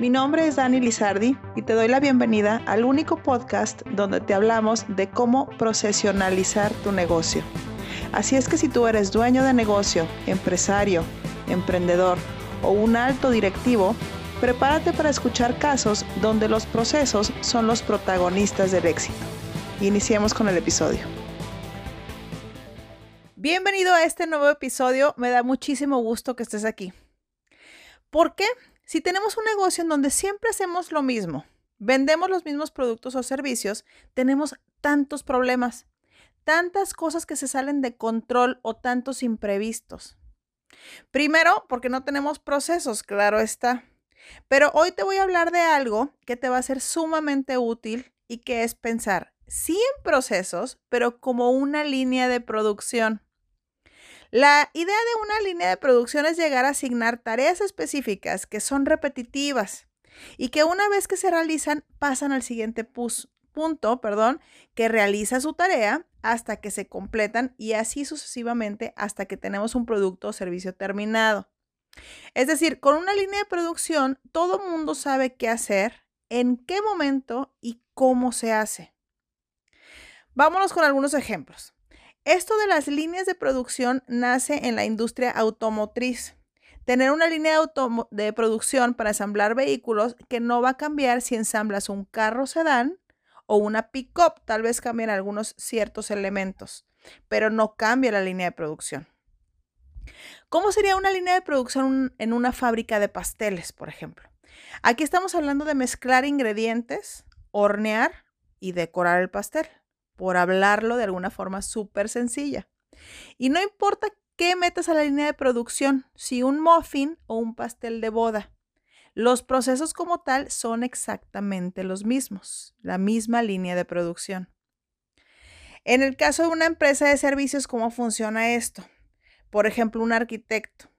Mi nombre es Dani Lizardi y te doy la bienvenida al único podcast donde te hablamos de cómo procesionalizar tu negocio. Así es que si tú eres dueño de negocio, empresario, emprendedor o un alto directivo, prepárate para escuchar casos donde los procesos son los protagonistas del éxito. Iniciemos con el episodio. Bienvenido a este nuevo episodio. Me da muchísimo gusto que estés aquí. ¿Por qué? Si tenemos un negocio en donde siempre hacemos lo mismo, vendemos los mismos productos o servicios, tenemos tantos problemas, tantas cosas que se salen de control o tantos imprevistos. Primero, porque no tenemos procesos, claro está. Pero hoy te voy a hablar de algo que te va a ser sumamente útil y que es pensar, sí en procesos, pero como una línea de producción. La idea de una línea de producción es llegar a asignar tareas específicas que son repetitivas y que una vez que se realizan pasan al siguiente punto, perdón, que realiza su tarea hasta que se completan y así sucesivamente hasta que tenemos un producto o servicio terminado. Es decir, con una línea de producción todo mundo sabe qué hacer, en qué momento y cómo se hace. Vámonos con algunos ejemplos. Esto de las líneas de producción nace en la industria automotriz. Tener una línea de, producción para ensamblar vehículos que no va a cambiar si ensamblas un carro sedán o una pick-up. Tal vez cambien algunos ciertos elementos, pero no cambia la línea de producción. ¿Cómo sería una línea de producción en una fábrica de pasteles, por ejemplo? Aquí estamos hablando de mezclar ingredientes, hornear y decorar el pastel por hablarlo de alguna forma súper sencilla. Y no importa qué metas a la línea de producción, si un muffin o un pastel de boda. Los procesos como tal son exactamente los mismos, la misma línea de producción. En el caso de una empresa de servicios, ¿cómo funciona esto? Por ejemplo, un arquitecto.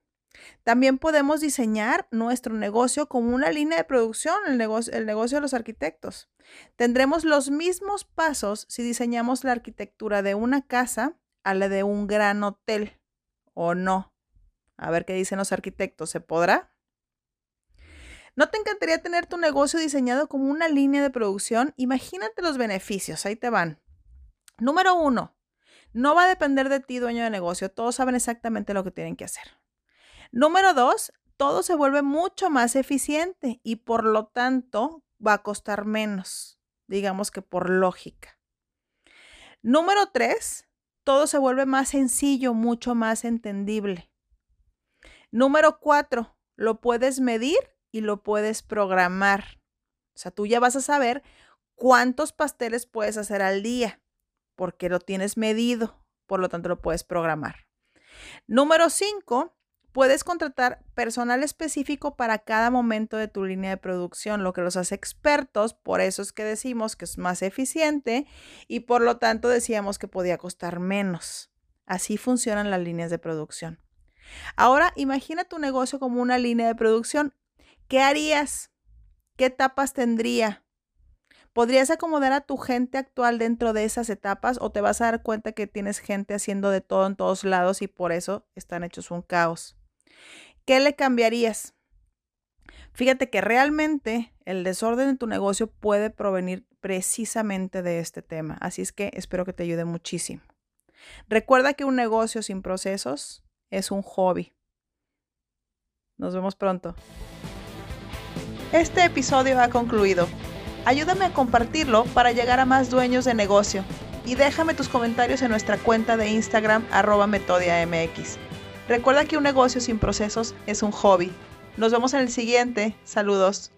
También podemos diseñar nuestro negocio como una línea de producción, el negocio, el negocio de los arquitectos. Tendremos los mismos pasos si diseñamos la arquitectura de una casa a la de un gran hotel o no. A ver qué dicen los arquitectos, ¿se podrá? ¿No te encantaría tener tu negocio diseñado como una línea de producción? Imagínate los beneficios, ahí te van. Número uno, no va a depender de ti, dueño de negocio, todos saben exactamente lo que tienen que hacer. Número dos, todo se vuelve mucho más eficiente y por lo tanto va a costar menos, digamos que por lógica. Número tres, todo se vuelve más sencillo, mucho más entendible. Número cuatro, lo puedes medir y lo puedes programar. O sea, tú ya vas a saber cuántos pasteles puedes hacer al día, porque lo tienes medido, por lo tanto lo puedes programar. Número cinco, Puedes contratar personal específico para cada momento de tu línea de producción, lo que los hace expertos, por eso es que decimos que es más eficiente y por lo tanto decíamos que podía costar menos. Así funcionan las líneas de producción. Ahora imagina tu negocio como una línea de producción. ¿Qué harías? ¿Qué etapas tendría? ¿Podrías acomodar a tu gente actual dentro de esas etapas o te vas a dar cuenta que tienes gente haciendo de todo en todos lados y por eso están hechos un caos? ¿Qué le cambiarías? Fíjate que realmente el desorden en tu negocio puede provenir precisamente de este tema, así es que espero que te ayude muchísimo. Recuerda que un negocio sin procesos es un hobby. Nos vemos pronto. Este episodio ha concluido. Ayúdame a compartirlo para llegar a más dueños de negocio y déjame tus comentarios en nuestra cuenta de Instagram arroba metodiamx. Recuerda que un negocio sin procesos es un hobby. Nos vemos en el siguiente. Saludos.